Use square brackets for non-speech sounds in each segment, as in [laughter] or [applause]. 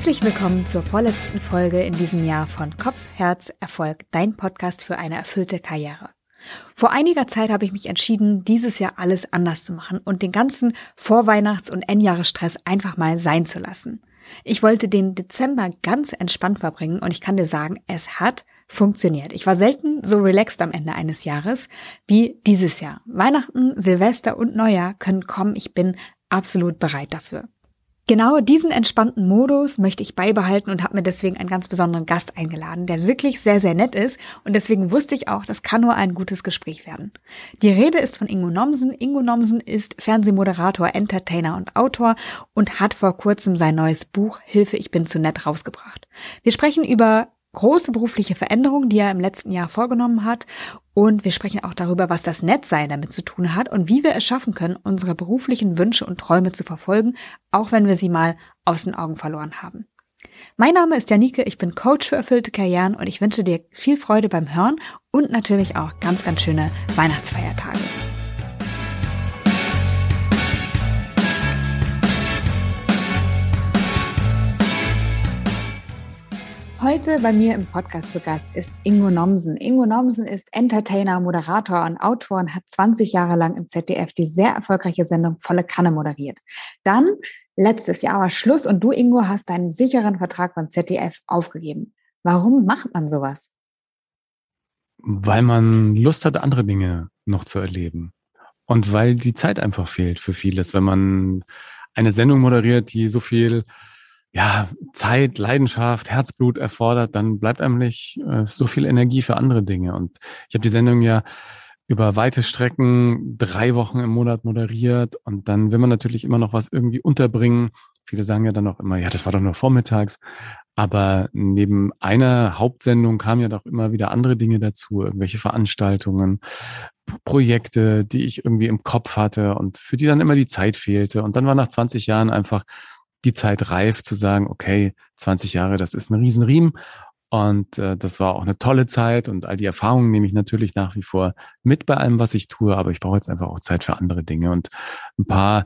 Herzlich willkommen zur vorletzten Folge in diesem Jahr von Kopf, Herz, Erfolg, dein Podcast für eine erfüllte Karriere. Vor einiger Zeit habe ich mich entschieden, dieses Jahr alles anders zu machen und den ganzen Vorweihnachts- und Endjahresstress einfach mal sein zu lassen. Ich wollte den Dezember ganz entspannt verbringen und ich kann dir sagen, es hat funktioniert. Ich war selten so relaxed am Ende eines Jahres wie dieses Jahr. Weihnachten, Silvester und Neujahr können kommen. Ich bin absolut bereit dafür. Genau diesen entspannten Modus möchte ich beibehalten und habe mir deswegen einen ganz besonderen Gast eingeladen, der wirklich sehr, sehr nett ist und deswegen wusste ich auch, das kann nur ein gutes Gespräch werden. Die Rede ist von Ingo Nomsen. Ingo Nomsen ist Fernsehmoderator, Entertainer und Autor und hat vor kurzem sein neues Buch Hilfe, ich bin zu nett rausgebracht. Wir sprechen über große berufliche Veränderungen, die er im letzten Jahr vorgenommen hat. Und wir sprechen auch darüber, was das Netzsein damit zu tun hat und wie wir es schaffen können, unsere beruflichen Wünsche und Träume zu verfolgen, auch wenn wir sie mal aus den Augen verloren haben. Mein Name ist Janike, ich bin Coach für erfüllte Karrieren und ich wünsche dir viel Freude beim Hören und natürlich auch ganz, ganz schöne Weihnachtsfeiertage. Heute bei mir im Podcast zu Gast ist Ingo Nomsen. Ingo Nomsen ist Entertainer, Moderator und Autor und hat 20 Jahre lang im ZDF die sehr erfolgreiche Sendung Volle Kanne moderiert. Dann letztes Jahr war Schluss und du, Ingo, hast deinen sicheren Vertrag beim ZDF aufgegeben. Warum macht man sowas? Weil man Lust hat, andere Dinge noch zu erleben. Und weil die Zeit einfach fehlt für vieles. Wenn man eine Sendung moderiert, die so viel ja, Zeit, Leidenschaft, Herzblut erfordert, dann bleibt eigentlich äh, so viel Energie für andere Dinge. Und ich habe die Sendung ja über weite Strecken drei Wochen im Monat moderiert und dann will man natürlich immer noch was irgendwie unterbringen. Viele sagen ja dann auch immer, ja, das war doch nur vormittags. Aber neben einer Hauptsendung kamen ja doch immer wieder andere Dinge dazu, irgendwelche Veranstaltungen, Projekte, die ich irgendwie im Kopf hatte und für die dann immer die Zeit fehlte. Und dann war nach 20 Jahren einfach die Zeit reif zu sagen, okay, 20 Jahre, das ist ein Riesenriemen. Und äh, das war auch eine tolle Zeit und all die Erfahrungen nehme ich natürlich nach wie vor mit bei allem, was ich tue, aber ich brauche jetzt einfach auch Zeit für andere Dinge und ein paar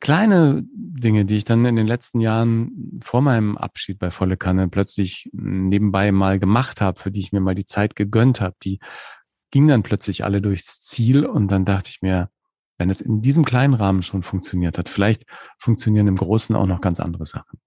kleine Dinge, die ich dann in den letzten Jahren vor meinem Abschied bei Volle Kanne plötzlich nebenbei mal gemacht habe, für die ich mir mal die Zeit gegönnt habe, die gingen dann plötzlich alle durchs Ziel und dann dachte ich mir, wenn es in diesem kleinen Rahmen schon funktioniert hat, vielleicht funktionieren im Großen auch noch ganz andere Sachen.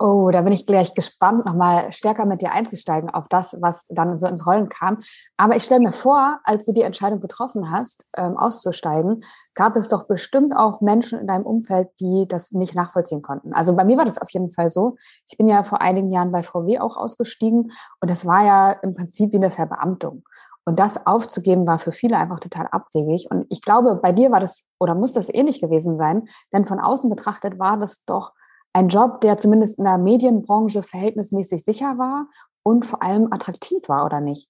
Oh, da bin ich gleich gespannt, nochmal stärker mit dir einzusteigen auf das, was dann so ins Rollen kam. Aber ich stelle mir vor, als du die Entscheidung getroffen hast, ähm, auszusteigen, gab es doch bestimmt auch Menschen in deinem Umfeld, die das nicht nachvollziehen konnten. Also bei mir war das auf jeden Fall so. Ich bin ja vor einigen Jahren bei VW auch ausgestiegen und das war ja im Prinzip wie eine Verbeamtung. Und das aufzugeben war für viele einfach total abwegig. Und ich glaube, bei dir war das oder muss das ähnlich gewesen sein, denn von außen betrachtet war das doch ein Job, der zumindest in der Medienbranche verhältnismäßig sicher war und vor allem attraktiv war, oder nicht?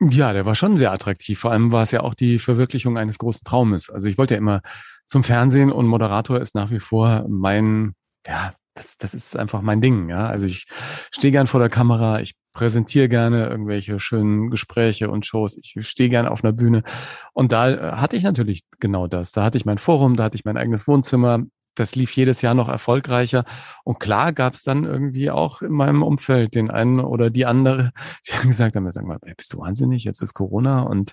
Ja, der war schon sehr attraktiv. Vor allem war es ja auch die Verwirklichung eines großen Traumes. Also ich wollte ja immer zum Fernsehen und Moderator ist nach wie vor mein, ja, das, das ist einfach mein Ding. Ja, also ich stehe gern vor der Kamera, ich präsentiere gerne irgendwelche schönen Gespräche und Shows. Ich stehe gerne auf einer Bühne. Und da äh, hatte ich natürlich genau das. Da hatte ich mein Forum, da hatte ich mein eigenes Wohnzimmer. Das lief jedes Jahr noch erfolgreicher. Und klar gab es dann irgendwie auch in meinem Umfeld den einen oder die andere, [laughs] die gesagt haben, sagen wir, bist du wahnsinnig, jetzt ist Corona und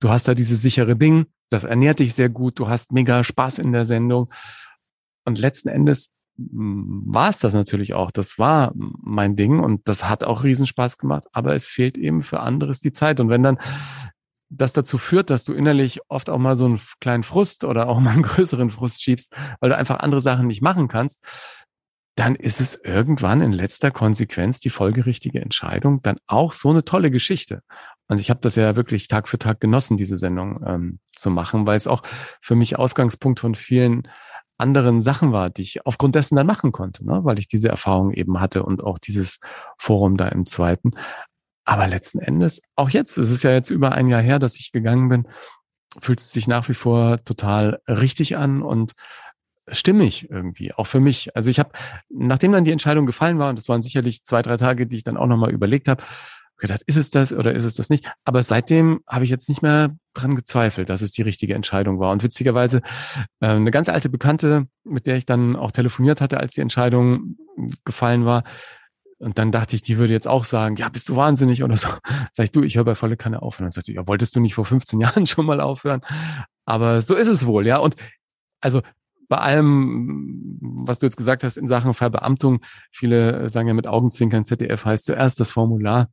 du hast da dieses sichere Ding, das ernährt dich sehr gut, du hast mega Spaß in der Sendung. Und letzten Endes war es das natürlich auch. Das war mein Ding und das hat auch Riesenspaß gemacht, aber es fehlt eben für anderes die Zeit. Und wenn dann das dazu führt, dass du innerlich oft auch mal so einen kleinen Frust oder auch mal einen [laughs] größeren Frust schiebst, weil du einfach andere Sachen nicht machen kannst, dann ist es irgendwann in letzter Konsequenz die folgerichtige Entscheidung, dann auch so eine tolle Geschichte. Und ich habe das ja wirklich Tag für Tag genossen, diese Sendung ähm, zu machen, weil es auch für mich Ausgangspunkt von vielen anderen Sachen war, die ich aufgrund dessen dann machen konnte, ne? weil ich diese Erfahrung eben hatte und auch dieses Forum da im zweiten. Aber letzten Endes, auch jetzt, es ist ja jetzt über ein Jahr her, dass ich gegangen bin, fühlt es sich nach wie vor total richtig an und stimmig irgendwie, auch für mich. Also ich habe, nachdem dann die Entscheidung gefallen war, und das waren sicherlich zwei, drei Tage, die ich dann auch nochmal überlegt habe, gedacht, ist es das oder ist es das nicht? Aber seitdem habe ich jetzt nicht mehr dran gezweifelt, dass es die richtige Entscheidung war. Und witzigerweise äh, eine ganz alte Bekannte, mit der ich dann auch telefoniert hatte, als die Entscheidung gefallen war, und dann dachte ich, die würde jetzt auch sagen, ja, bist du wahnsinnig oder so. [laughs] Sag ich, du, ich höre bei volle Kanne auf. Und dann sagte ich, ja, wolltest du nicht vor 15 [laughs] Jahren schon mal aufhören? Aber so ist es wohl, ja. Und also bei allem, was du jetzt gesagt hast in Sachen Verbeamtung, viele sagen ja mit Augenzwinkern, ZDF heißt zuerst das Formular.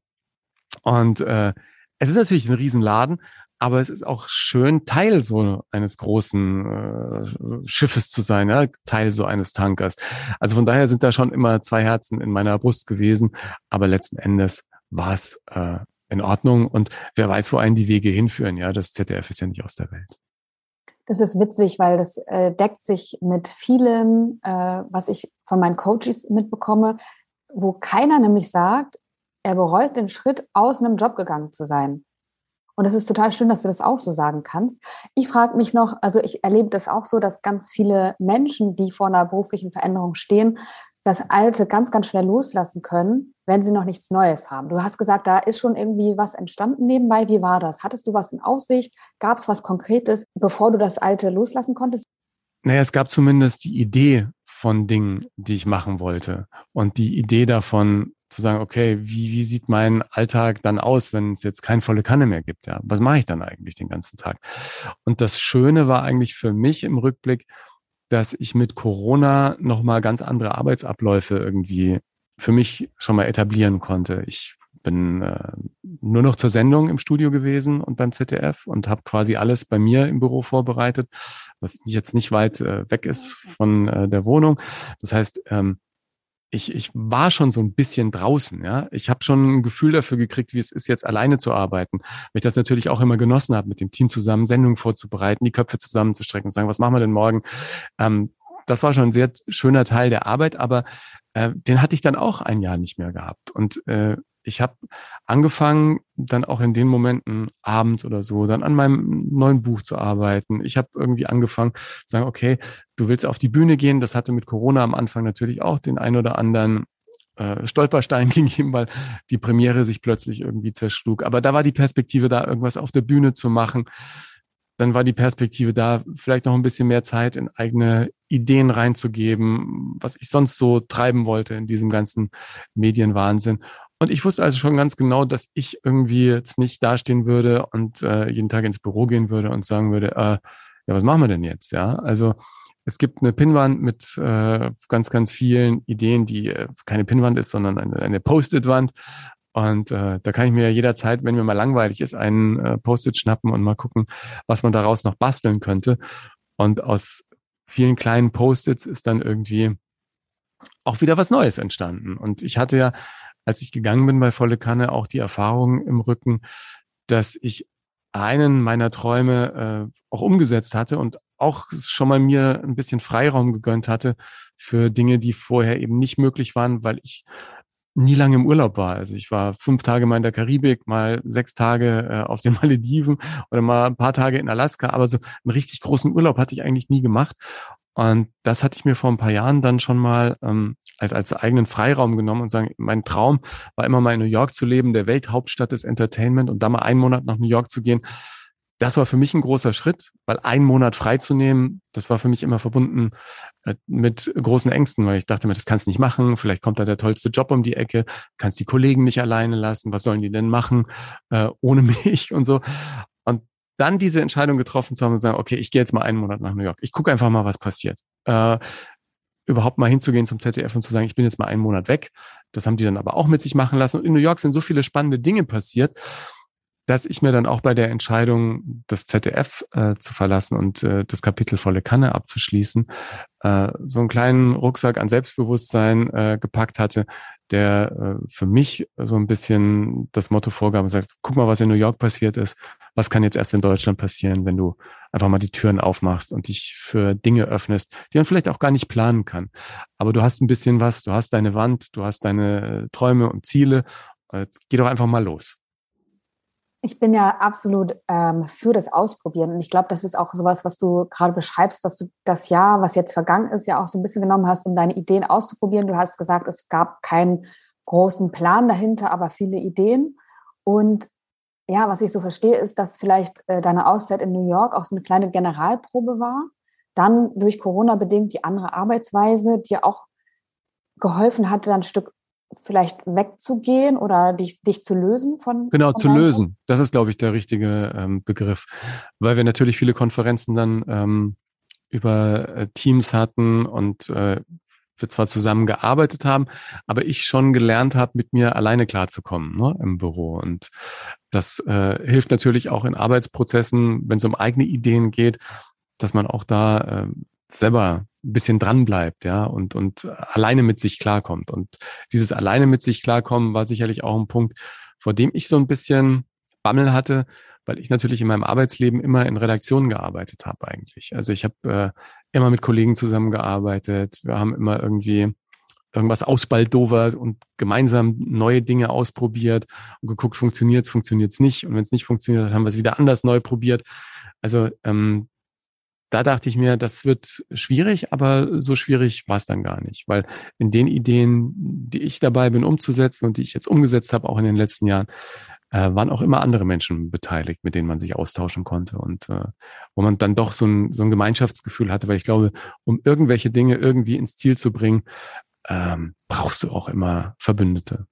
Und äh, es ist natürlich ein Riesenladen, aber es ist auch schön, Teil so eines großen äh, Schiffes zu sein, ja? Teil so eines Tankers. Also von daher sind da schon immer zwei Herzen in meiner Brust gewesen, aber letzten Endes war es äh, in Ordnung und wer weiß, wo einen die Wege hinführen. Ja, das ZDF ist ja nicht aus der Welt. Das ist witzig, weil das äh, deckt sich mit vielem, äh, was ich von meinen Coaches mitbekomme, wo keiner nämlich sagt, er bereut den Schritt, aus einem Job gegangen zu sein. Und es ist total schön, dass du das auch so sagen kannst. Ich frage mich noch, also ich erlebe das auch so, dass ganz viele Menschen, die vor einer beruflichen Veränderung stehen, das Alte ganz, ganz schwer loslassen können, wenn sie noch nichts Neues haben. Du hast gesagt, da ist schon irgendwie was entstanden nebenbei. Wie war das? Hattest du was in Aussicht? Gab es was Konkretes, bevor du das Alte loslassen konntest? Naja, es gab zumindest die Idee von Dingen, die ich machen wollte. Und die Idee davon, zu sagen, okay, wie, wie sieht mein Alltag dann aus, wenn es jetzt keine volle Kanne mehr gibt? Ja, was mache ich dann eigentlich den ganzen Tag? Und das Schöne war eigentlich für mich im Rückblick, dass ich mit Corona nochmal ganz andere Arbeitsabläufe irgendwie für mich schon mal etablieren konnte. Ich bin äh, nur noch zur Sendung im Studio gewesen und beim ZDF und habe quasi alles bei mir im Büro vorbereitet, was jetzt nicht weit äh, weg ist von äh, der Wohnung. Das heißt, ähm, ich, ich war schon so ein bisschen draußen, ja. Ich habe schon ein Gefühl dafür gekriegt, wie es ist, jetzt alleine zu arbeiten. Weil ich das natürlich auch immer genossen habe, mit dem Team zusammen Sendungen vorzubereiten, die Köpfe zusammenzustrecken und sagen, was machen wir denn morgen? Ähm, das war schon ein sehr schöner Teil der Arbeit, aber äh, den hatte ich dann auch ein Jahr nicht mehr gehabt. Und äh, ich habe angefangen, dann auch in den Momenten abends oder so, dann an meinem neuen Buch zu arbeiten. Ich habe irgendwie angefangen zu sagen, okay, du willst auf die Bühne gehen. Das hatte mit Corona am Anfang natürlich auch den ein oder anderen äh, Stolperstein [laughs] gegeben, weil die Premiere sich plötzlich irgendwie zerschlug. Aber da war die Perspektive da, irgendwas auf der Bühne zu machen. Dann war die Perspektive da, vielleicht noch ein bisschen mehr Zeit in eigene Ideen reinzugeben, was ich sonst so treiben wollte in diesem ganzen Medienwahnsinn. Und ich wusste also schon ganz genau, dass ich irgendwie jetzt nicht dastehen würde und äh, jeden Tag ins Büro gehen würde und sagen würde, äh, ja, was machen wir denn jetzt? Ja, also es gibt eine Pinnwand mit äh, ganz, ganz vielen Ideen, die äh, keine Pinnwand ist, sondern eine, eine Post-it-Wand. Und äh, da kann ich mir jederzeit, wenn mir mal langweilig ist, einen äh, Post-it schnappen und mal gucken, was man daraus noch basteln könnte. Und aus vielen kleinen Post-its ist dann irgendwie auch wieder was Neues entstanden. Und ich hatte ja als ich gegangen bin bei Volle Kanne, auch die Erfahrung im Rücken, dass ich einen meiner Träume äh, auch umgesetzt hatte und auch schon mal mir ein bisschen Freiraum gegönnt hatte für Dinge, die vorher eben nicht möglich waren, weil ich nie lange im Urlaub war. Also ich war fünf Tage mal in der Karibik, mal sechs Tage äh, auf den [laughs] Malediven oder mal ein paar Tage in Alaska, aber so einen richtig großen Urlaub hatte ich eigentlich nie gemacht. Und das hatte ich mir vor ein paar Jahren dann schon mal ähm, als, als eigenen Freiraum genommen und sagen, mein Traum war immer mal in New York zu leben, der Welthauptstadt des Entertainment und da mal einen Monat nach New York zu gehen. Das war für mich ein großer Schritt, weil einen Monat freizunehmen, das war für mich immer verbunden äh, mit großen Ängsten, weil ich dachte mir, das kannst du nicht machen, vielleicht kommt da der tollste Job um die Ecke, kannst die Kollegen nicht alleine lassen, was sollen die denn machen äh, ohne [laughs] mich und so dann diese Entscheidung getroffen zu haben und sagen, okay, ich gehe jetzt mal einen Monat nach New York. Ich gucke einfach mal, was passiert. Äh, überhaupt mal hinzugehen zum ZDF und zu sagen, ich bin jetzt mal einen Monat weg. Das haben die dann aber auch mit sich machen lassen. Und in New York sind so viele spannende Dinge passiert, dass ich mir dann auch bei der Entscheidung, das ZDF äh, zu verlassen und äh, das Kapitel volle Kanne abzuschließen, äh, so einen kleinen Rucksack an Selbstbewusstsein äh, gepackt hatte, der äh, für mich so ein bisschen das Motto vorgab und sagt, guck mal, was in New York passiert ist, was kann jetzt erst in Deutschland passieren, wenn du einfach mal die Türen aufmachst und dich für Dinge öffnest, die man vielleicht auch gar nicht planen kann. Aber du hast ein bisschen was, du hast deine Wand, du hast deine Träume und Ziele. Jetzt geh doch einfach mal los. Ich bin ja absolut ähm, für das Ausprobieren. Und ich glaube, das ist auch sowas, was du gerade beschreibst, dass du das Jahr, was jetzt vergangen ist, ja auch so ein bisschen genommen hast, um deine Ideen auszuprobieren. Du hast gesagt, es gab keinen großen Plan dahinter, aber viele Ideen. Und ja, was ich so verstehe, ist, dass vielleicht äh, deine Auszeit in New York auch so eine kleine Generalprobe war. Dann durch Corona bedingt die andere Arbeitsweise, die auch geholfen hatte, dann ein Stück vielleicht wegzugehen oder dich, dich zu lösen von. Genau, von zu lösen. Das ist, glaube ich, der richtige ähm, Begriff. Weil wir natürlich viele Konferenzen dann ähm, über äh, Teams hatten und äh, wir zwar zusammen gearbeitet haben, aber ich schon gelernt habe, mit mir alleine klarzukommen ne, im Büro. Und das äh, hilft natürlich auch in Arbeitsprozessen, wenn es um eigene Ideen geht, dass man auch da äh, selber ein bisschen dran bleibt, ja, und, und alleine mit sich klarkommt. Und dieses alleine mit sich klarkommen war sicherlich auch ein Punkt, vor dem ich so ein bisschen Bammel hatte, weil ich natürlich in meinem Arbeitsleben immer in Redaktionen gearbeitet habe eigentlich. Also ich habe äh, immer mit Kollegen zusammengearbeitet. Wir haben immer irgendwie irgendwas ausbaldowert und gemeinsam neue Dinge ausprobiert und geguckt, funktioniert es, funktioniert es nicht. Und wenn es nicht funktioniert, haben wir es wieder anders neu probiert. Also ähm, da dachte ich mir, das wird schwierig, aber so schwierig war es dann gar nicht, weil in den Ideen, die ich dabei bin umzusetzen und die ich jetzt umgesetzt habe, auch in den letzten Jahren, äh, waren auch immer andere Menschen beteiligt, mit denen man sich austauschen konnte und äh, wo man dann doch so ein, so ein Gemeinschaftsgefühl hatte, weil ich glaube, um irgendwelche Dinge irgendwie ins Ziel zu bringen, ähm, brauchst du auch immer Verbündete.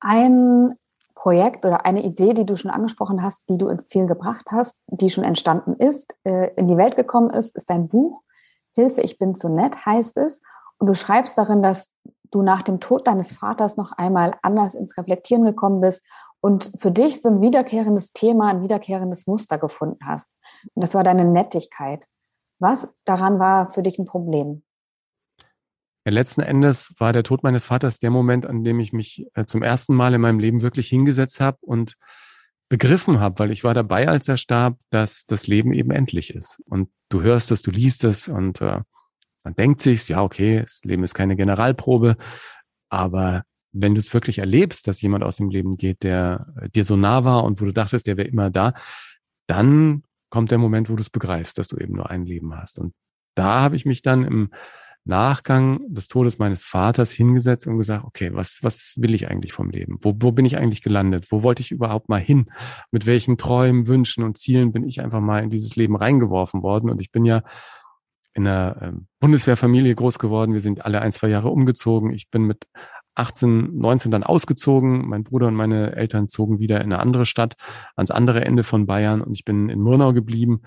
Ein Projekt oder eine Idee, die du schon angesprochen hast, die du ins Ziel gebracht hast, die schon entstanden ist, äh, in die Welt gekommen ist, ist dein Buch. Hilfe, ich bin zu nett, heißt es. Und du schreibst darin, dass du nach dem Tod deines Vaters noch einmal anders ins Reflektieren gekommen bist und für dich so ein wiederkehrendes Thema, ein wiederkehrendes Muster gefunden hast. Und das war deine Nettigkeit. Was daran war für dich ein Problem? Ja, letzten Endes war der Tod meines Vaters der Moment, an dem ich mich äh, zum ersten Mal in meinem Leben wirklich hingesetzt habe und begriffen habe, weil ich war dabei, als er starb, dass das Leben eben endlich ist. Und du hörst es, du liest es und äh, man denkt sich, ja, okay, das Leben ist keine Generalprobe, aber wenn du es wirklich erlebst, dass jemand aus dem Leben geht, der äh, dir so nah war und wo du dachtest, der wäre immer da, dann kommt der Moment, wo du es begreifst, dass du eben nur ein Leben hast. Und da habe ich mich dann im Nachgang des Todes meines Vaters hingesetzt und gesagt, okay, was, was will ich eigentlich vom Leben? Wo, wo bin ich eigentlich gelandet? Wo wollte ich überhaupt mal hin? Mit welchen Träumen, Wünschen und Zielen bin ich einfach mal in dieses Leben reingeworfen worden? Und ich bin ja in einer ähm, Bundeswehrfamilie groß geworden. Wir sind alle ein, zwei Jahre umgezogen. Ich bin mit 18, 19 dann ausgezogen. Mein Bruder und meine Eltern zogen wieder in eine andere Stadt, ans andere Ende von Bayern. Und ich bin in Murnau geblieben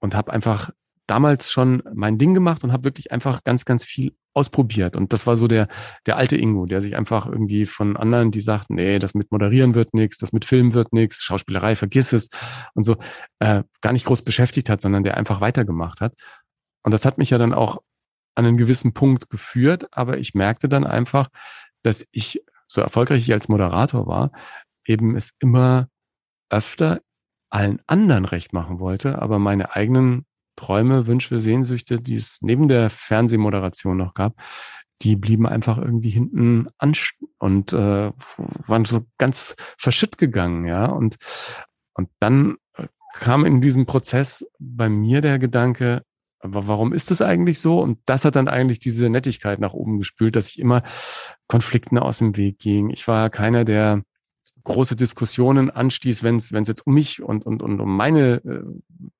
und habe einfach damals schon mein Ding gemacht und habe wirklich einfach ganz, ganz viel ausprobiert. Und das war so der, der alte Ingo, der sich einfach irgendwie von anderen, die sagten, nee, das mit Moderieren wird nichts, das mit Filmen wird nichts, Schauspielerei, vergiss es und so, äh, gar nicht groß beschäftigt hat, sondern der einfach weitergemacht hat. Und das hat mich ja dann auch an einen gewissen Punkt geführt, aber ich merkte dann einfach, dass ich, so erfolgreich ich als Moderator war, eben es immer öfter allen anderen recht machen wollte, aber meine eigenen Träume, Wünsche, Sehnsüchte, die es neben der Fernsehmoderation noch gab, die blieben einfach irgendwie hinten an und äh, waren so ganz verschütt gegangen, ja. Und, und dann äh, kam in diesem Prozess bei mir der Gedanke, aber warum ist das eigentlich so? Und das hat dann eigentlich diese Nettigkeit nach oben gespült, dass ich immer Konflikten aus dem Weg ging. Ich war keiner, der große Diskussionen anstieß, wenn es jetzt um mich und, und, und um meine äh,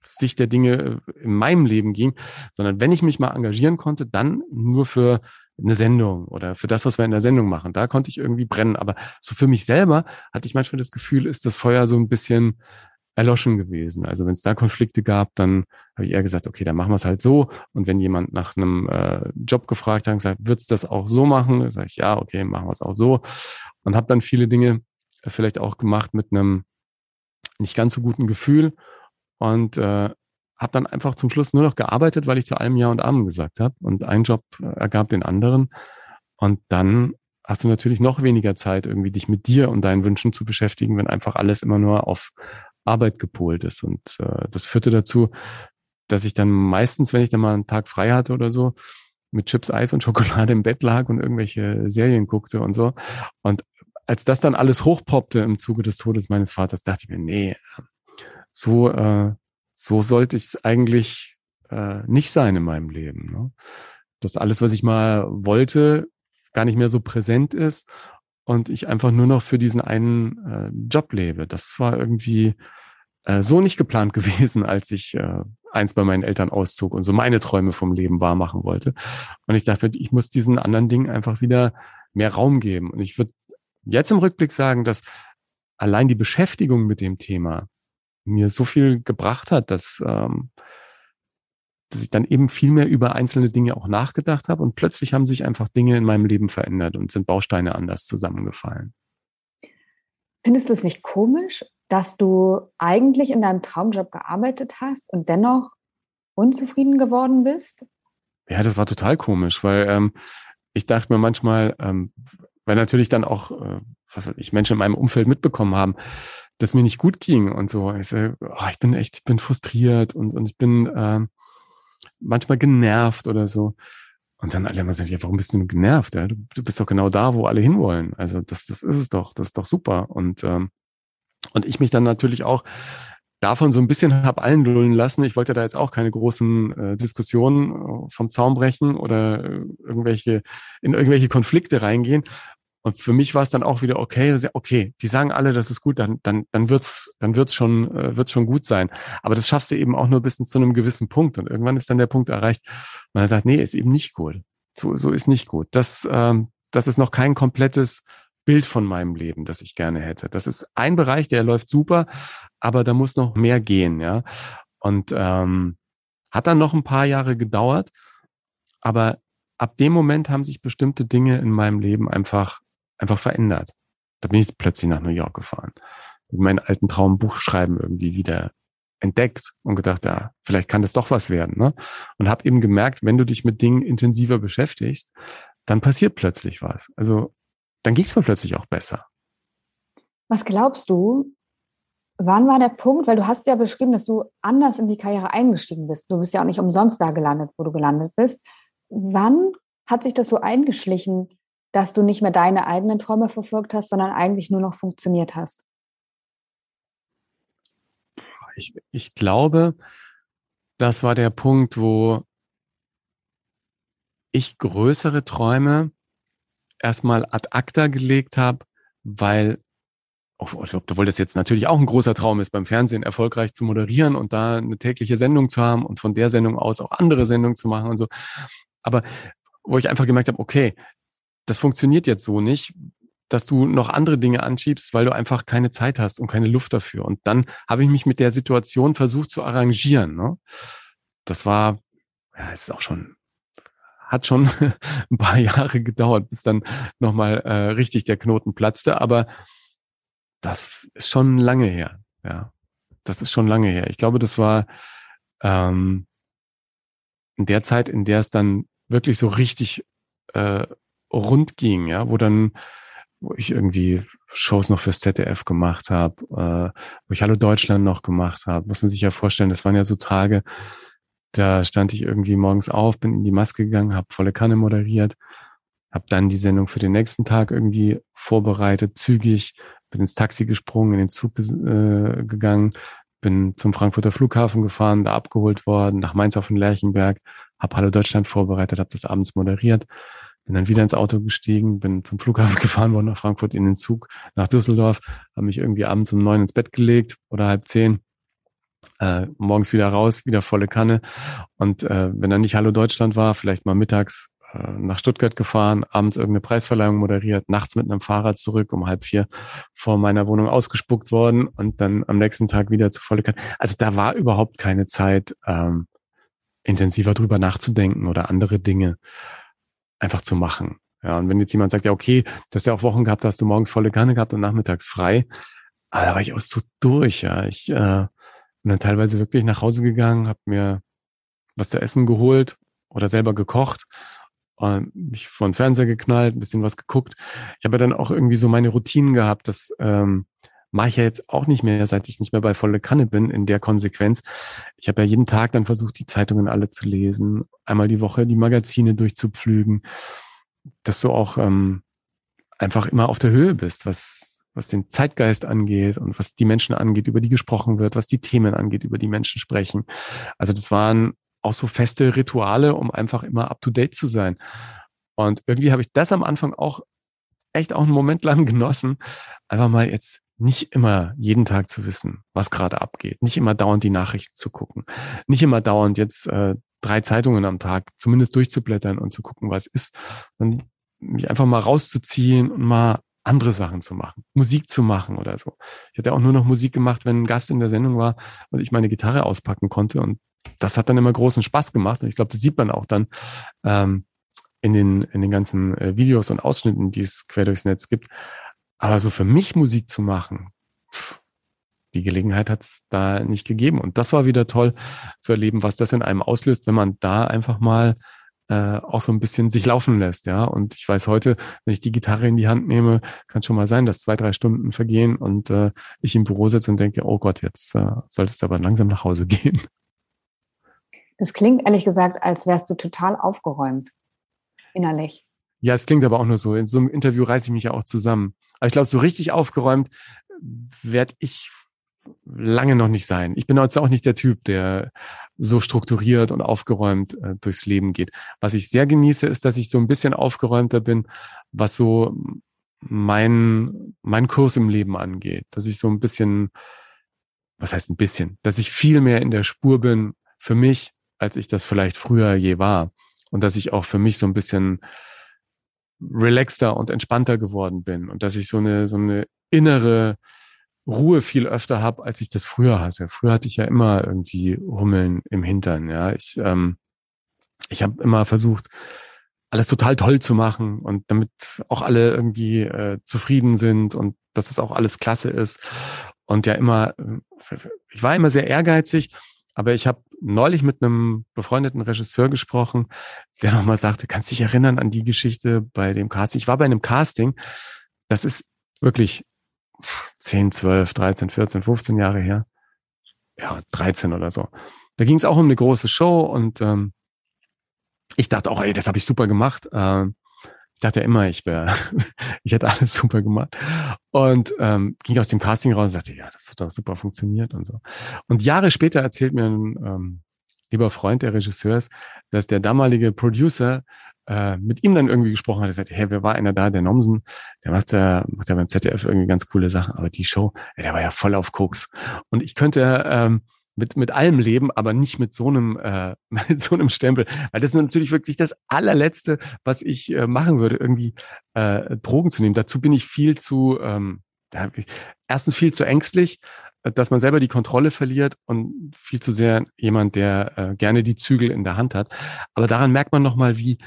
Sicht der Dinge äh, in meinem Leben ging, sondern wenn ich mich mal engagieren konnte, dann nur für eine Sendung oder für das, was wir in der Sendung machen. Da konnte ich irgendwie brennen. Aber so für mich selber hatte ich manchmal das Gefühl, ist das Feuer so ein bisschen erloschen gewesen. Also wenn es da Konflikte gab, dann habe ich eher gesagt, okay, dann machen wir es halt so. Und wenn jemand nach einem äh, Job gefragt hat, gesagt, wird's das auch so machen? Dann sage ich, ja, okay, machen wir es auch so. Und habe dann viele Dinge vielleicht auch gemacht mit einem nicht ganz so guten Gefühl und äh, habe dann einfach zum Schluss nur noch gearbeitet, weil ich zu allem Ja und Amen gesagt habe und ein Job äh, ergab den anderen und dann hast du natürlich noch weniger Zeit, irgendwie dich mit dir und deinen Wünschen zu beschäftigen, wenn einfach alles immer nur auf Arbeit gepolt ist. Und äh, das führte dazu, dass ich dann meistens, wenn ich dann mal einen Tag frei hatte oder so, mit Chips, Eis und Schokolade im Bett lag und irgendwelche Serien guckte und so. Und als das dann alles hochpoppte im Zuge des Todes meines Vaters, dachte ich mir, nee, so, äh, so sollte ich es eigentlich äh, nicht sein in meinem Leben. Ne? Dass alles, was ich mal wollte, gar nicht mehr so präsent ist und ich einfach nur noch für diesen einen äh, Job lebe. Das war irgendwie äh, so nicht geplant [laughs] gewesen, als ich äh, eins bei meinen Eltern auszog und so meine Träume vom Leben wahr machen wollte. Und ich dachte, ich muss diesen anderen Dingen einfach wieder mehr Raum geben. Und ich würde jetzt im Rückblick sagen, dass allein die Beschäftigung mit dem Thema mir so viel gebracht hat, dass, ähm, dass ich dann eben viel mehr über einzelne Dinge auch nachgedacht habe und plötzlich haben sich einfach Dinge in meinem Leben verändert und sind Bausteine anders zusammengefallen. Findest du es nicht komisch, dass du eigentlich in deinem Traumjob gearbeitet hast und dennoch unzufrieden geworden bist? Ja, das war total komisch, weil ähm, ich dachte mir manchmal, ähm, weil natürlich dann auch, äh, was weiß ich, Menschen in meinem Umfeld mitbekommen haben, dass mir nicht gut ging und so. Ich, so, oh, ich bin echt, ich bin frustriert und, und ich bin äh, manchmal genervt oder so. Und dann alle immer sagen, ja, warum bist du denn genervt? Ja? Du, du bist doch genau da, wo alle hinwollen. Also das, das ist es doch, das ist doch super. Und, ähm, und ich mich dann natürlich auch davon so ein bisschen hab einlullen lassen. Ich wollte da jetzt auch keine großen äh, Diskussionen äh, vom Zaun brechen oder äh, irgendwelche in irgendwelche Konflikte reingehen. Und für mich war es dann auch wieder okay, okay, die sagen alle, das ist gut, dann, dann, dann wird's, dann wird's schon, äh, wird's schon gut sein. Aber das schaffst du eben auch nur bis zu einem gewissen Punkt. Und irgendwann ist dann der Punkt erreicht, man sagt, nee, ist eben nicht gut. So, so ist nicht gut. Das, ähm, das ist noch kein komplettes Bild von meinem Leben, das ich gerne hätte. Das ist ein Bereich, der läuft super, aber da muss noch mehr gehen, ja. Und ähm, hat dann noch ein paar Jahre gedauert, aber ab dem Moment haben sich bestimmte Dinge in meinem Leben einfach einfach verändert. Da bin ich plötzlich nach New York gefahren. Meinen alten Traum Buch schreiben irgendwie wieder entdeckt und gedacht, ja, vielleicht kann das doch was werden. Ne? Und habe eben gemerkt, wenn du dich mit Dingen intensiver beschäftigst, dann passiert plötzlich was. Also dann ging es mir plötzlich auch besser. Was glaubst du, wann war der Punkt, weil du hast ja beschrieben, dass du anders in die Karriere eingestiegen bist. Du bist ja auch nicht umsonst da gelandet, wo du gelandet bist. Wann hat sich das so eingeschlichen, dass du nicht mehr deine eigenen Träume verfolgt hast, sondern eigentlich nur noch funktioniert hast? Ich, ich glaube, das war der Punkt, wo ich größere Träume erstmal ad acta gelegt habe, weil, obwohl das jetzt natürlich auch ein großer Traum ist, beim Fernsehen erfolgreich zu moderieren und da eine tägliche Sendung zu haben und von der Sendung aus auch andere Sendungen zu machen und so. Aber wo ich einfach gemerkt habe, okay, das funktioniert jetzt so nicht, dass du noch andere Dinge anschiebst, weil du einfach keine Zeit hast und keine Luft dafür. Und dann habe ich mich mit der Situation versucht zu arrangieren. Ne? Das war, ja, es ist auch schon, hat schon [laughs] ein paar Jahre gedauert, bis dann nochmal äh, richtig der Knoten platzte. Aber das ist schon lange her. Ja, das ist schon lange her. Ich glaube, das war ähm, in der Zeit, in der es dann wirklich so richtig äh, rund ging, ja, wo dann, wo ich irgendwie Shows noch fürs ZDF gemacht habe, äh, wo ich Hallo Deutschland noch gemacht habe, muss man sich ja vorstellen, das waren ja so Tage, da stand ich irgendwie morgens auf, bin in die Maske gegangen, habe volle Kanne moderiert, habe dann die Sendung für den nächsten Tag irgendwie vorbereitet, zügig, bin ins Taxi gesprungen, in den Zug äh, gegangen, bin zum Frankfurter Flughafen gefahren, da abgeholt worden, nach Mainz auf den Lerchenberg, habe Hallo Deutschland vorbereitet, habe das abends moderiert bin dann wieder ins Auto gestiegen, bin zum Flughafen [laughs] gefahren worden nach Frankfurt in den Zug nach Düsseldorf, habe mich irgendwie abends um neun ins Bett gelegt oder halb zehn, äh, morgens wieder raus, wieder volle Kanne. Und äh, wenn dann nicht Hallo Deutschland war, vielleicht mal mittags äh, nach Stuttgart gefahren, abends irgendeine Preisverleihung moderiert, nachts mit einem Fahrrad zurück, um halb vier vor meiner Wohnung ausgespuckt worden und dann am nächsten Tag wieder zu volle Kanne. Also da war überhaupt keine Zeit, ähm, intensiver drüber nachzudenken oder andere Dinge einfach zu machen. Ja, und wenn jetzt jemand sagt, ja, okay, du hast ja auch Wochen gehabt, da hast du morgens volle Kanne gehabt und nachmittags frei. Aber da war ich auch so durch, ja. Ich äh, bin dann teilweise wirklich nach Hause gegangen, habe mir was zu essen geholt oder selber gekocht, mich vor den Fernseher geknallt, ein bisschen was geguckt. Ich habe ja dann auch irgendwie so meine Routinen gehabt, das ähm, mache ich ja jetzt auch nicht mehr, seit ich nicht mehr bei volle Kanne bin, in der Konsequenz. Ich habe ja jeden Tag dann versucht, die Zeitungen alle zu lesen, einmal die Woche die Magazine durchzupflügen, dass du auch ähm, einfach immer auf der Höhe bist, was, was den Zeitgeist angeht und was die Menschen angeht, über die gesprochen wird, was die Themen angeht, über die Menschen sprechen. Also das waren auch so feste Rituale, um einfach immer up to date zu sein. Und irgendwie habe ich das am Anfang auch echt auch einen Moment lang genossen, einfach mal jetzt nicht immer jeden Tag zu wissen, was gerade abgeht, nicht immer dauernd die Nachrichten zu gucken, nicht immer dauernd jetzt äh, drei Zeitungen am Tag zumindest durchzublättern und zu gucken, was ist, sondern mich einfach mal rauszuziehen und mal andere Sachen zu machen, Musik zu machen oder so. Ich hatte auch nur noch Musik gemacht, wenn ein Gast in der Sendung war und ich meine Gitarre auspacken konnte und das hat dann immer großen Spaß gemacht und ich glaube, das sieht man auch dann ähm, in den in den ganzen äh, Videos und Ausschnitten, die es quer durchs Netz gibt. Aber so für mich Musik zu machen, die Gelegenheit hat es da nicht gegeben. Und das war wieder toll zu erleben, was das in einem auslöst, wenn man da einfach mal äh, auch so ein bisschen sich laufen lässt, ja. Und ich weiß heute, wenn ich die Gitarre in die Hand nehme, kann schon mal sein, dass zwei, drei Stunden vergehen und äh, ich im Büro sitze und denke, oh Gott, jetzt äh, solltest du aber langsam nach Hause [laughs] gehen. Das klingt ehrlich gesagt, als wärst du total aufgeräumt innerlich. Ja, es klingt aber auch nur so. In so einem Interview reiße ich mich ja auch zusammen. Aber ich glaube, so richtig aufgeräumt werde ich lange noch nicht sein. Ich bin jetzt auch nicht der Typ, der so strukturiert und aufgeräumt äh, durchs Leben geht. Was ich sehr genieße, ist, dass ich so ein bisschen aufgeräumter bin, was so mein, mein Kurs im Leben angeht. Dass ich so ein bisschen, was heißt ein bisschen, dass ich viel mehr in der Spur bin für mich, als ich das vielleicht früher je war. Und dass ich auch für mich so ein bisschen relaxter und entspannter geworden bin und dass ich so eine, so eine innere Ruhe viel öfter habe, als ich das früher hatte. Früher hatte ich ja immer irgendwie Hummeln im Hintern. Ja, ich ähm, ich habe immer versucht, alles total toll zu machen und damit auch alle irgendwie äh, zufrieden sind und dass es auch alles klasse ist. Und ja immer, äh, ich war immer sehr ehrgeizig, aber ich habe neulich mit einem befreundeten Regisseur gesprochen, der nochmal sagte, kannst dich erinnern an die Geschichte bei dem Casting? Ich war bei einem Casting, das ist wirklich 10, 12, 13, 14, 15 Jahre her. Ja, 13 oder so. Da ging es auch um eine große Show und ähm, ich dachte auch, ey, das habe ich super gemacht. Ähm, ich dachte ja immer, ich wäre, [laughs] ich hätte alles super gemacht. Und ähm, ging aus dem Casting raus und sagte, ja, das hat doch super funktioniert und so. Und Jahre später erzählt mir ein ähm, lieber Freund der Regisseurs, dass der damalige Producer äh, mit ihm dann irgendwie gesprochen hat. Er sagte, hey, wer war einer da? Der Nomsen, der macht da, macht da beim ZDF irgendwie ganz coole Sachen, aber die Show, ey, der war ja voll auf Koks. Und ich könnte ähm, mit, mit allem leben, aber nicht mit so einem, äh, [laughs] mit so einem Stempel. Weil das ist natürlich wirklich das allerletzte, was ich äh, machen würde, irgendwie äh, Drogen zu nehmen. Dazu bin ich viel zu, ähm, da, erstens viel zu ängstlich, äh, dass man selber die Kontrolle verliert und viel zu sehr jemand, der äh, gerne die Zügel in der Hand hat. Aber daran merkt man nochmal, wie,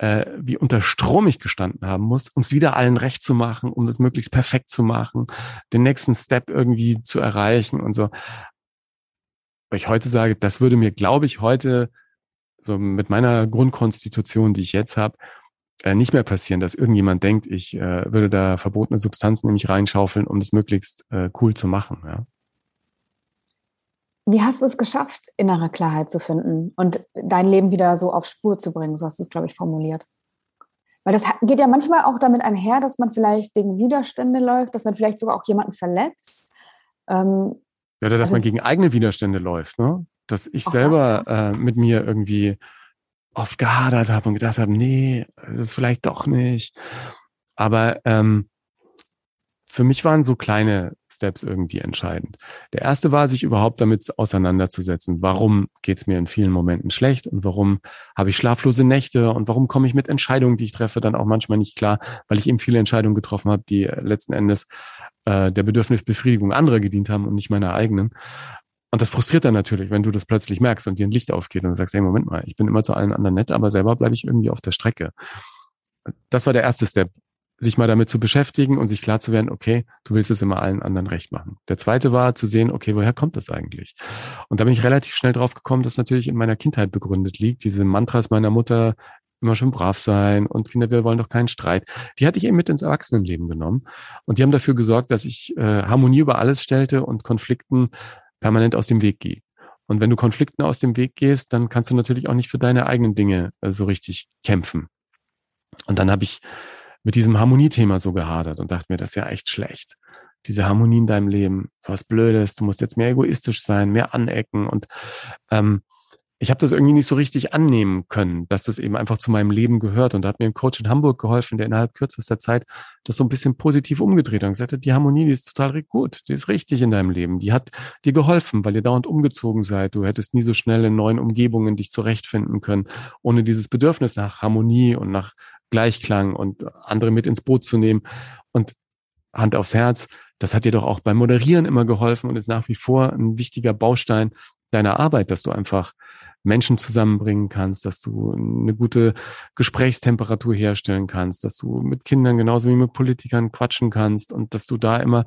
äh, wie unter Strom ich gestanden haben muss, um es wieder allen recht zu machen, um das möglichst perfekt zu machen, den nächsten Step irgendwie zu erreichen und so ich heute sage, das würde mir, glaube ich, heute so mit meiner Grundkonstitution, die ich jetzt habe, äh, nicht mehr passieren, dass irgendjemand denkt, ich äh, würde da verbotene Substanzen nämlich reinschaufeln, um das möglichst äh, cool zu machen. Ja. Wie hast du es geschafft, innere Klarheit zu finden und dein Leben wieder so auf Spur zu bringen? So hast du es, glaube ich, formuliert. Weil das geht ja manchmal auch damit einher, dass man vielleicht gegen Widerstände läuft, dass man vielleicht sogar auch jemanden verletzt. Ähm, ja, oder dass also, man gegen eigene Widerstände läuft, ne? Dass ich okay. selber äh, mit mir irgendwie oft gehadert habe und gedacht habe, nee, das ist vielleicht doch nicht. Aber ähm, für mich waren so kleine Steps irgendwie entscheidend. Der erste war, sich überhaupt damit auseinanderzusetzen. Warum geht es mir in vielen Momenten schlecht und warum habe ich schlaflose Nächte und warum komme ich mit Entscheidungen, die ich treffe, dann auch manchmal nicht klar, weil ich eben viele Entscheidungen getroffen habe, die letzten Endes äh, der Bedürfnisbefriedigung anderer gedient haben und nicht meiner eigenen. Und das frustriert dann natürlich, wenn du das plötzlich merkst und dir ein Licht aufgeht und du sagst, hey, Moment mal, ich bin immer zu allen anderen nett, aber selber bleibe ich irgendwie auf der Strecke. Das war der erste Step, sich mal damit zu beschäftigen und sich klar zu werden, okay, du willst es immer allen anderen recht machen. Der zweite war zu sehen, okay, woher kommt das eigentlich? Und da bin ich relativ schnell drauf gekommen, dass natürlich in meiner Kindheit begründet liegt. Diese Mantras meiner Mutter, immer schön brav sein und Kinder, wir wollen doch keinen Streit. Die hatte ich eben mit ins Erwachsenenleben genommen. Und die haben dafür gesorgt, dass ich äh, Harmonie über alles stellte und Konflikten permanent aus dem Weg gehe. Und wenn du Konflikten aus dem Weg gehst, dann kannst du natürlich auch nicht für deine eigenen Dinge äh, so richtig kämpfen. Und dann habe ich mit diesem Harmoniethema so gehadert und dachte mir, das ist ja echt schlecht. Diese Harmonie in deinem Leben, was Blödes, du musst jetzt mehr egoistisch sein, mehr anecken und ähm, ich habe das irgendwie nicht so richtig annehmen können, dass das eben einfach zu meinem Leben gehört. Und da hat mir ein Coach in Hamburg geholfen, der innerhalb kürzester Zeit das so ein bisschen positiv umgedreht hat und gesagt hat, die Harmonie, die ist total gut, die ist richtig in deinem Leben. Die hat dir geholfen, weil ihr dauernd umgezogen seid. Du hättest nie so schnell in neuen Umgebungen dich zurechtfinden können, ohne dieses Bedürfnis nach Harmonie und nach Gleichklang und andere mit ins Boot zu nehmen. Und Hand aufs Herz, das hat dir doch auch beim Moderieren immer geholfen und ist nach wie vor ein wichtiger Baustein deiner Arbeit, dass du einfach Menschen zusammenbringen kannst, dass du eine gute Gesprächstemperatur herstellen kannst, dass du mit Kindern genauso wie mit Politikern quatschen kannst und dass du da immer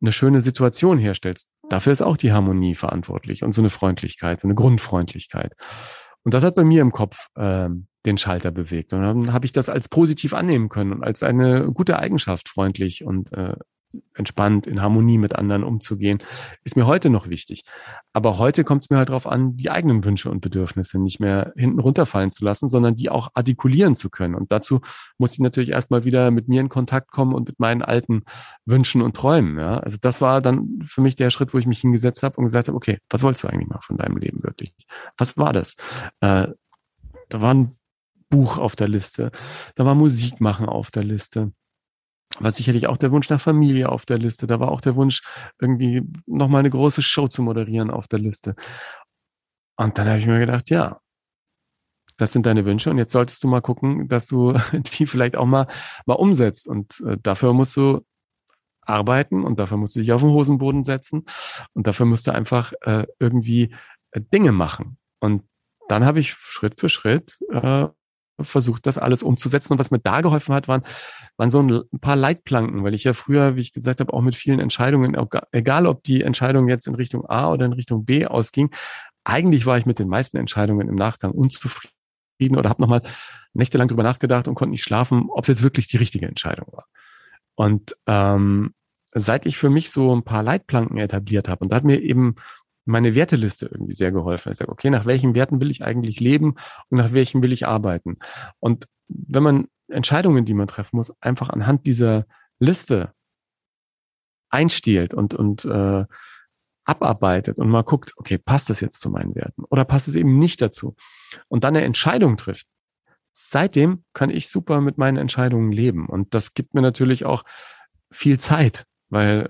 eine schöne Situation herstellst. Dafür ist auch die Harmonie verantwortlich und so eine Freundlichkeit, so eine Grundfreundlichkeit. Und das hat bei mir im Kopf äh, den Schalter bewegt. Und dann habe ich das als positiv annehmen können und als eine gute Eigenschaft, freundlich und äh, entspannt in Harmonie mit anderen umzugehen, ist mir heute noch wichtig. Aber heute kommt es mir halt darauf an, die eigenen Wünsche und Bedürfnisse nicht mehr hinten runterfallen zu lassen, sondern die auch artikulieren zu können. Und dazu muss ich natürlich erstmal wieder mit mir in Kontakt kommen und mit meinen alten Wünschen und Träumen. Ja? Also das war dann für mich der Schritt, wo ich mich hingesetzt habe und gesagt habe, okay, was wolltest du eigentlich mal von deinem Leben wirklich? Was war das? Äh, da war ein Buch auf der Liste, da war Musik machen auf der Liste war sicherlich auch der Wunsch nach Familie auf der Liste. Da war auch der Wunsch, irgendwie nochmal eine große Show zu moderieren auf der Liste. Und dann habe ich mir gedacht, ja, das sind deine Wünsche und jetzt solltest du mal gucken, dass du [laughs] die vielleicht auch mal, mal umsetzt. Und äh, dafür musst du arbeiten und dafür musst du dich auf den Hosenboden setzen und dafür musst du einfach äh, irgendwie äh, Dinge machen. Und dann habe ich Schritt für Schritt äh, versucht, das alles umzusetzen. Und was mir da geholfen hat, waren, waren so ein paar Leitplanken, weil ich ja früher, wie ich gesagt habe, auch mit vielen Entscheidungen, egal ob die Entscheidung jetzt in Richtung A oder in Richtung B ausging, eigentlich war ich mit den meisten Entscheidungen im Nachgang unzufrieden oder habe nochmal nächtelang drüber nachgedacht und konnte nicht schlafen, ob es jetzt wirklich die richtige Entscheidung war. Und ähm, seit ich für mich so ein paar Leitplanken etabliert habe, und da hat mir eben meine Werteliste irgendwie sehr geholfen. Ich sage, okay, nach welchen Werten will ich eigentlich leben und nach welchen will ich arbeiten? Und wenn man Entscheidungen, die man treffen muss, einfach anhand dieser Liste einstiehlt und, und äh, abarbeitet und mal guckt, okay, passt das jetzt zu meinen Werten oder passt es eben nicht dazu? Und dann eine Entscheidung trifft. Seitdem kann ich super mit meinen Entscheidungen leben. Und das gibt mir natürlich auch viel Zeit, weil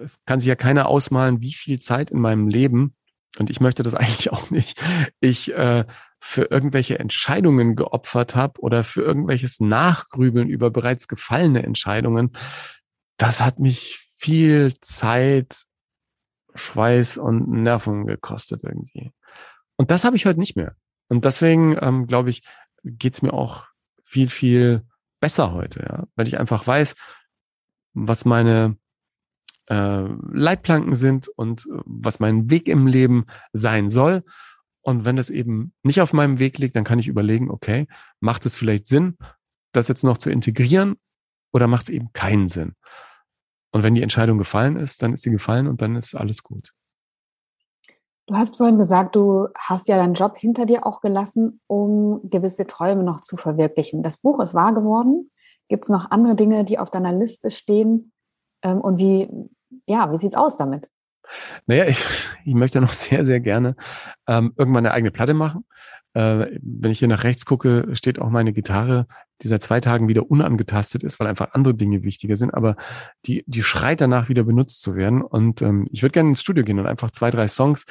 es kann sich ja keiner ausmalen, wie viel Zeit in meinem Leben, und ich möchte das [laughs] eigentlich auch nicht, ich äh, für irgendwelche Entscheidungen geopfert habe oder für irgendwelches Nachgrübeln über bereits gefallene Entscheidungen. Das hat mich viel Zeit, Schweiß und Nerven gekostet irgendwie. Und das habe ich heute nicht mehr. Und deswegen, ähm, glaube ich, geht's mir auch viel, viel besser heute, ja? weil ich einfach weiß, was meine äh, Leitplanken sind und äh, was mein Weg im Leben sein soll. Und wenn das eben nicht auf meinem Weg liegt, dann kann ich überlegen, okay, macht es vielleicht Sinn, das jetzt noch zu integrieren oder macht es eben keinen Sinn? Und wenn die Entscheidung gefallen ist, dann ist sie gefallen und dann ist alles gut. Du hast vorhin gesagt, du hast ja deinen Job hinter dir auch gelassen, um gewisse Träume noch zu verwirklichen. Das Buch ist wahr geworden. Gibt es noch andere Dinge, die auf deiner Liste stehen? Ähm, und wie, ja, wie sieht's aus damit? Naja, ich, [laughs] ich möchte noch sehr, sehr gerne ähm, irgendwann eine eigene Platte machen. Äh, wenn ich hier nach rechts gucke, steht auch meine Gitarre, die seit zwei Tagen wieder unangetastet ist, weil einfach andere Dinge wichtiger sind, aber die, die schreit danach wieder benutzt zu werden. Und ähm, ich würde gerne ins Studio gehen und einfach zwei, drei Songs,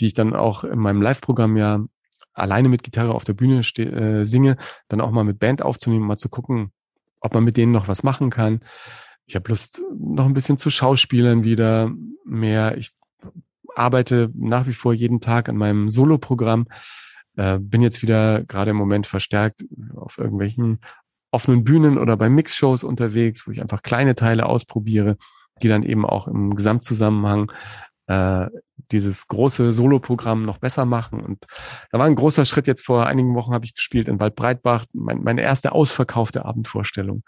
die ich dann auch in meinem Live-Programm ja alleine mit Gitarre auf der Bühne äh, singe, dann auch mal mit Band aufzunehmen, mal zu gucken, ob man mit denen noch was machen kann ich habe Lust, noch ein bisschen zu Schauspielern wieder mehr. Ich arbeite nach wie vor jeden Tag an meinem Solo-Programm. Äh, bin jetzt wieder gerade im Moment verstärkt auf irgendwelchen offenen Bühnen oder bei Mixshows unterwegs, wo ich einfach kleine Teile ausprobiere, die dann eben auch im Gesamtzusammenhang äh, dieses große Solo-Programm noch besser machen. Und da war ein großer Schritt. Jetzt vor einigen Wochen habe ich gespielt in Waldbreitbach, mein, meine erste ausverkaufte Abendvorstellung.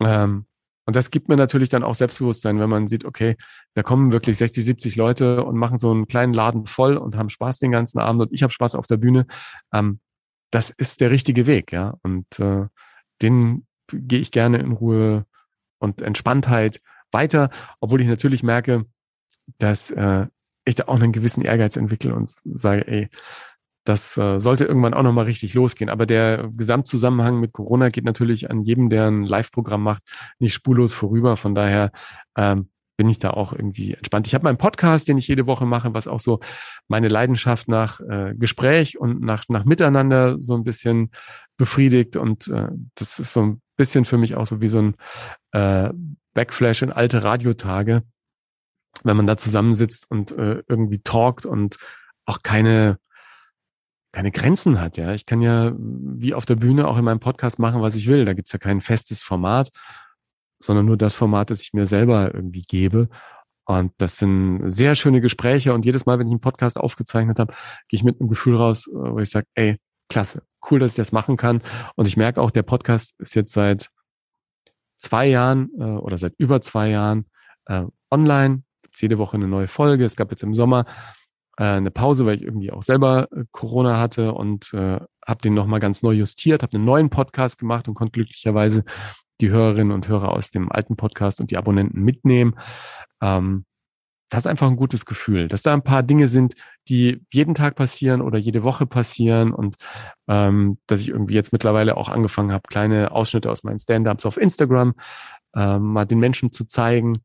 Ähm, und das gibt mir natürlich dann auch Selbstbewusstsein, wenn man sieht, okay, da kommen wirklich 60, 70 Leute und machen so einen kleinen Laden voll und haben Spaß den ganzen Abend und ich habe Spaß auf der Bühne. Ähm, das ist der richtige Weg, ja. Und äh, den gehe ich gerne in Ruhe und Entspanntheit weiter, obwohl ich natürlich merke, dass äh, ich da auch einen gewissen Ehrgeiz entwickle und sage, ey, das äh, sollte irgendwann auch nochmal richtig losgehen. Aber der Gesamtzusammenhang mit Corona geht natürlich an jedem, der ein Live-Programm macht, nicht spurlos vorüber. Von daher ähm, bin ich da auch irgendwie entspannt. Ich habe meinen Podcast, den ich jede Woche mache, was auch so meine Leidenschaft nach äh, Gespräch und nach, nach Miteinander so ein bisschen befriedigt. Und äh, das ist so ein bisschen für mich auch so wie so ein äh, Backflash in alte Radiotage, wenn man da zusammensitzt und äh, irgendwie talkt und auch keine keine Grenzen hat, ja. Ich kann ja wie auf der Bühne auch in meinem Podcast machen, was ich will. Da gibt's ja kein festes Format, sondern nur das Format, das ich mir selber irgendwie gebe. Und das sind sehr schöne Gespräche. Und jedes Mal, wenn ich einen Podcast aufgezeichnet habe, gehe ich mit einem Gefühl raus, wo ich sage, ey, klasse, cool, dass ich das machen kann. Und ich merke auch, der Podcast ist jetzt seit zwei Jahren äh, oder seit über zwei Jahren äh, online. Gibt's jede Woche eine neue Folge. Es gab jetzt im Sommer äh, eine Pause, weil ich irgendwie auch selber äh, Corona hatte und äh, habe den nochmal ganz neu justiert, habe einen neuen Podcast gemacht und konnte glücklicherweise die Hörerinnen und Hörer aus dem alten Podcast und die Abonnenten mitnehmen. Ähm, das ist einfach ein gutes Gefühl, dass da ein paar Dinge sind, die jeden Tag passieren oder jede Woche passieren und ähm, dass ich irgendwie jetzt mittlerweile auch angefangen habe, kleine Ausschnitte aus meinen Stand-ups auf Instagram ähm, mal den Menschen zu zeigen,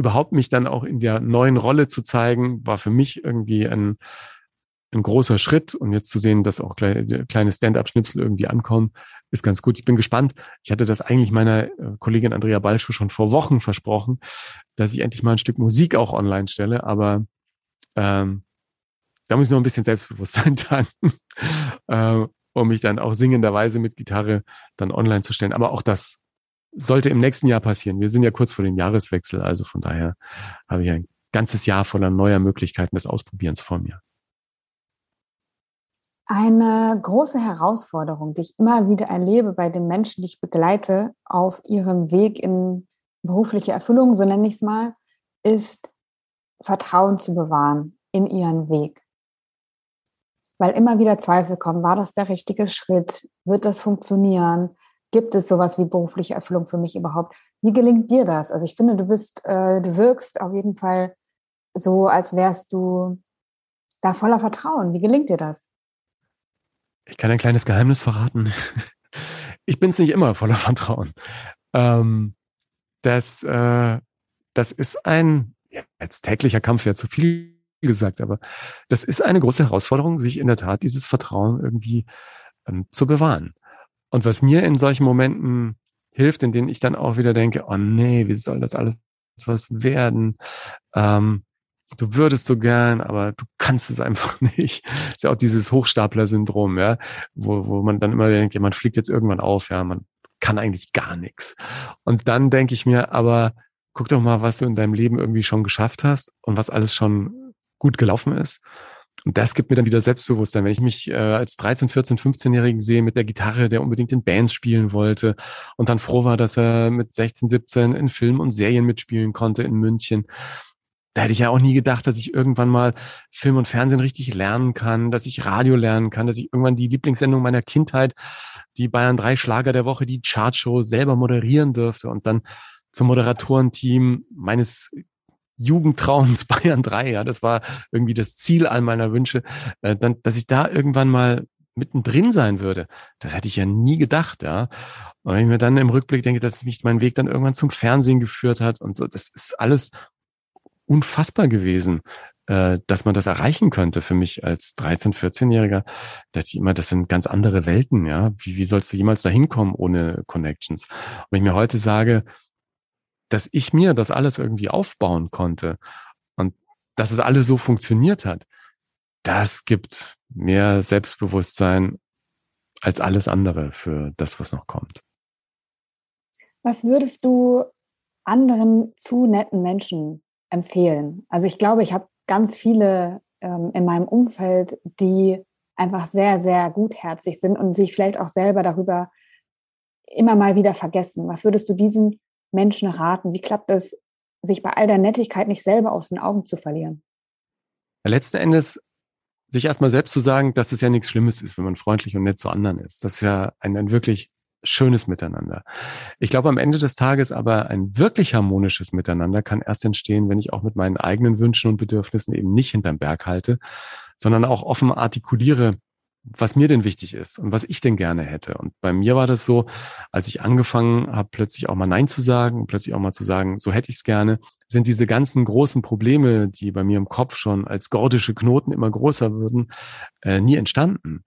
überhaupt mich dann auch in der neuen Rolle zu zeigen, war für mich irgendwie ein, ein großer Schritt. Und jetzt zu sehen, dass auch kleine Stand-up-Schnipsel irgendwie ankommen, ist ganz gut. Ich bin gespannt. Ich hatte das eigentlich meiner äh, Kollegin Andrea Balschuh schon vor Wochen versprochen, dass ich endlich mal ein Stück Musik auch online stelle. Aber ähm, da muss ich noch ein bisschen Selbstbewusstsein [laughs] tanken, äh, um mich dann auch singenderweise mit Gitarre dann online zu stellen. Aber auch das sollte im nächsten Jahr passieren. Wir sind ja kurz vor dem Jahreswechsel, also von daher habe ich ein ganzes Jahr voller neuer Möglichkeiten des Ausprobierens vor mir. Eine große Herausforderung, die ich immer wieder erlebe bei den Menschen, die ich begleite auf ihrem Weg in berufliche Erfüllung, so nenne ich es mal, ist Vertrauen zu bewahren in ihren Weg. Weil immer wieder Zweifel kommen, war das der richtige Schritt? Wird das funktionieren? Gibt es sowas wie berufliche Erfüllung für mich überhaupt? Wie gelingt dir das? Also ich finde, du bist, äh, du wirkst auf jeden Fall so, als wärst du da voller Vertrauen. Wie gelingt dir das? Ich kann ein kleines Geheimnis verraten. [laughs] Ich bin es nicht immer voller Vertrauen. Ähm, das, äh, das ist ein, ja, als täglicher Kampf wäre zu viel gesagt, aber das ist eine große Herausforderung, sich in der Tat dieses Vertrauen irgendwie ähm, zu bewahren. Und was mir in solchen Momenten hilft, in denen ich dann auch wieder denke, oh nee, wie soll das alles was werden? Ähm, du würdest so gern, aber du kannst es einfach [laughs] nicht. ist ja auch dieses Hochstapler-Syndrom, ja, wo, wo man dann immer denkt, ja, man fliegt jetzt irgendwann auf, ja, man kann eigentlich gar nichts. Und dann denke ich mir, aber guck doch mal, was du in deinem Leben irgendwie schon geschafft hast und was alles schon gut gelaufen ist. Und das gibt mir dann wieder Selbstbewusstsein, wenn ich mich äh, als 13, 14, 15-Jährigen sehe mit der Gitarre, der unbedingt in Bands spielen wollte und dann froh war, dass er mit 16, 17 in Filmen und Serien mitspielen konnte in München. Da hätte ich ja auch nie gedacht, dass ich irgendwann mal Film und Fernsehen richtig lernen kann, dass ich Radio lernen kann, dass ich irgendwann die Lieblingssendung meiner Kindheit, die Bayern 3 Schlager der Woche, die Chartshow selber moderieren dürfte und dann zum Moderatorenteam meines Jugendtrauens Bayern 3, ja, das war irgendwie das Ziel all meiner Wünsche, äh, dann, dass ich da irgendwann mal mittendrin sein würde. Das hätte ich ja nie gedacht, ja. Und wenn ich mir dann im Rückblick denke, dass mich mein Weg dann irgendwann zum Fernsehen geführt hat und so, das ist alles unfassbar gewesen, äh, dass man das erreichen könnte für mich als 13-, 14-Jähriger. Da dachte ich immer, das sind ganz andere Welten, ja. Wie, wie sollst du jemals da hinkommen ohne Connections? Und wenn ich mir heute sage, dass ich mir das alles irgendwie aufbauen konnte und dass es alles so funktioniert hat, das gibt mehr Selbstbewusstsein als alles andere für das, was noch kommt. Was würdest du anderen zu netten Menschen empfehlen? Also ich glaube, ich habe ganz viele ähm, in meinem Umfeld, die einfach sehr, sehr gutherzig sind und sich vielleicht auch selber darüber immer mal wieder vergessen. Was würdest du diesen Menschen raten? Wie klappt es, sich bei all der Nettigkeit nicht selber aus den Augen zu verlieren? Letzten Endes sich erstmal selbst zu sagen, dass es ja nichts Schlimmes ist, wenn man freundlich und nett zu anderen ist. Das ist ja ein, ein wirklich schönes Miteinander. Ich glaube, am Ende des Tages aber ein wirklich harmonisches Miteinander kann erst entstehen, wenn ich auch mit meinen eigenen Wünschen und Bedürfnissen eben nicht hinterm Berg halte, sondern auch offen artikuliere, was mir denn wichtig ist und was ich denn gerne hätte. Und bei mir war das so, als ich angefangen habe, plötzlich auch mal Nein zu sagen und plötzlich auch mal zu sagen, so hätte ich es gerne, sind diese ganzen großen Probleme, die bei mir im Kopf schon als gordische Knoten immer größer würden, äh, nie entstanden.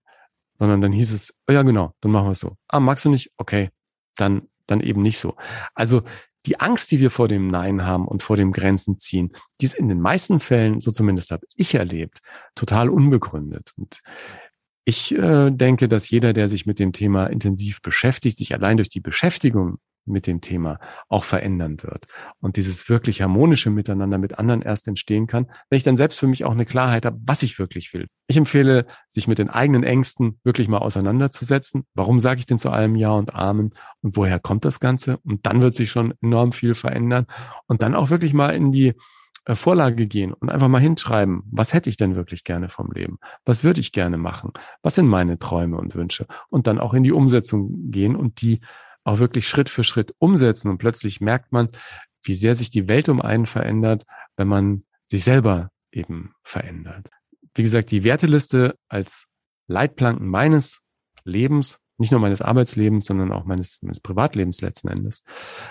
Sondern dann hieß es, oh ja genau, dann machen wir es so. Ah, magst du nicht? Okay, dann, dann eben nicht so. Also die Angst, die wir vor dem Nein haben und vor dem Grenzen ziehen, die ist in den meisten Fällen, so zumindest habe ich erlebt, total unbegründet. Und ich äh, denke, dass jeder, der sich mit dem Thema intensiv beschäftigt, sich allein durch die Beschäftigung mit dem Thema auch verändern wird. Und dieses wirklich harmonische Miteinander mit anderen erst entstehen kann, wenn ich dann selbst für mich auch eine Klarheit habe, was ich wirklich will. Ich empfehle, sich mit den eigenen Ängsten wirklich mal auseinanderzusetzen. Warum sage ich denn zu allem Ja und Amen? Und woher kommt das Ganze? Und dann wird sich schon enorm viel verändern. Und dann auch wirklich mal in die Vorlage gehen und einfach mal hinschreiben, was hätte ich denn wirklich gerne vom Leben? Was würde ich gerne machen? Was sind meine Träume und Wünsche? Und dann auch in die Umsetzung gehen und die auch wirklich Schritt für Schritt umsetzen. Und plötzlich merkt man, wie sehr sich die Welt um einen verändert, wenn man sich selber eben verändert. Wie gesagt, die Werteliste als Leitplanken meines Lebens nicht nur meines Arbeitslebens, sondern auch meines, meines Privatlebens letzten Endes,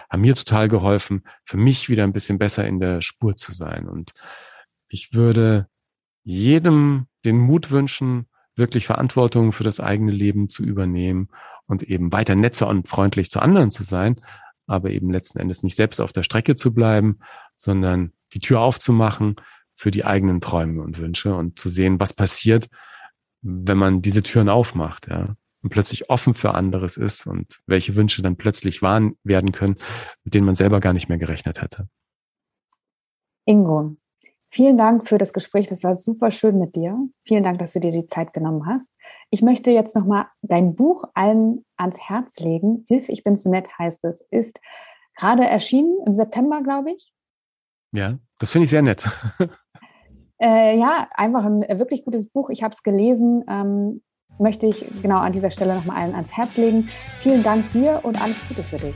haben mir total geholfen, für mich wieder ein bisschen besser in der Spur zu sein. Und ich würde jedem den Mut wünschen, wirklich Verantwortung für das eigene Leben zu übernehmen und eben weiter netzer und freundlich zu anderen zu sein, aber eben letzten Endes nicht selbst auf der Strecke zu bleiben, sondern die Tür aufzumachen für die eigenen Träume und Wünsche und zu sehen, was passiert, wenn man diese Türen aufmacht, ja und plötzlich offen für anderes ist und welche Wünsche dann plötzlich wahr werden können, mit denen man selber gar nicht mehr gerechnet hätte. Ingo, vielen Dank für das Gespräch. Das war super schön mit dir. Vielen Dank, dass du dir die Zeit genommen hast. Ich möchte jetzt nochmal dein Buch allen ans Herz legen. Hilf, ich bin so nett heißt es. Ist gerade erschienen im September, glaube ich. Ja, das finde ich sehr nett. [laughs] Äh, ja, einfach ein wirklich gutes Buch. Ich habe es gelesen. Ähm, möchte ich genau an dieser Stelle nochmal allen ans Herz legen. Vielen Dank dir und alles Gute für dich.